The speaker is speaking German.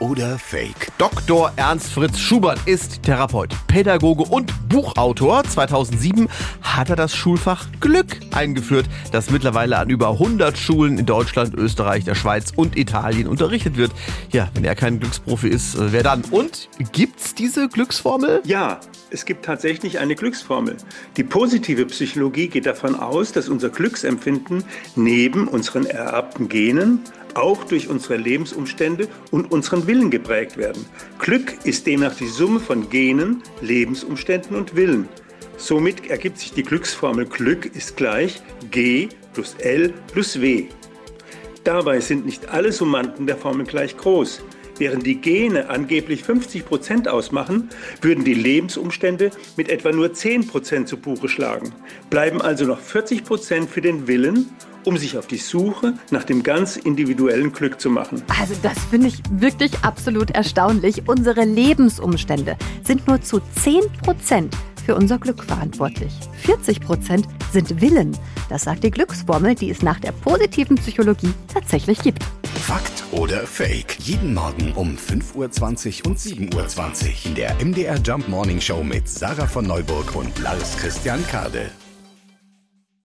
oder Fake? Dr. Ernst Fritz Schubert ist Therapeut, Pädagoge und Buchautor. 2007 hat er das Schulfach Glück eingeführt, das mittlerweile an über 100 Schulen in Deutschland, Österreich, der Schweiz und Italien unterrichtet wird. Ja, wenn er kein Glücksprofi ist, äh, wer dann? Und gibt's diese Glücksformel? Ja, es gibt tatsächlich eine Glücksformel. Die positive Psychologie geht davon aus, dass unser Glücksempfinden neben unseren ererbten Genen auch durch unsere Lebensumstände und unseren Willen geprägt werden. Glück ist demnach die Summe von Genen, Lebensumständen und Willen. Somit ergibt sich die Glücksformel Glück ist gleich G plus L plus W. Dabei sind nicht alle Summanden der Formel gleich groß. Während die Gene angeblich 50 Prozent ausmachen, würden die Lebensumstände mit etwa nur 10 Prozent zu Buche schlagen. Bleiben also noch 40 Prozent für den Willen, um sich auf die Suche nach dem ganz individuellen Glück zu machen. Also das finde ich wirklich absolut erstaunlich. Unsere Lebensumstände sind nur zu 10 Prozent für unser Glück verantwortlich. 40 Prozent sind Willen. Das sagt die Glücksformel, die es nach der positiven Psychologie tatsächlich gibt. Fakt oder Fake? Jeden Morgen um 5.20 Uhr und 7.20 Uhr in der MDR Jump Morning Show mit Sarah von Neuburg und Lars Christian Kade.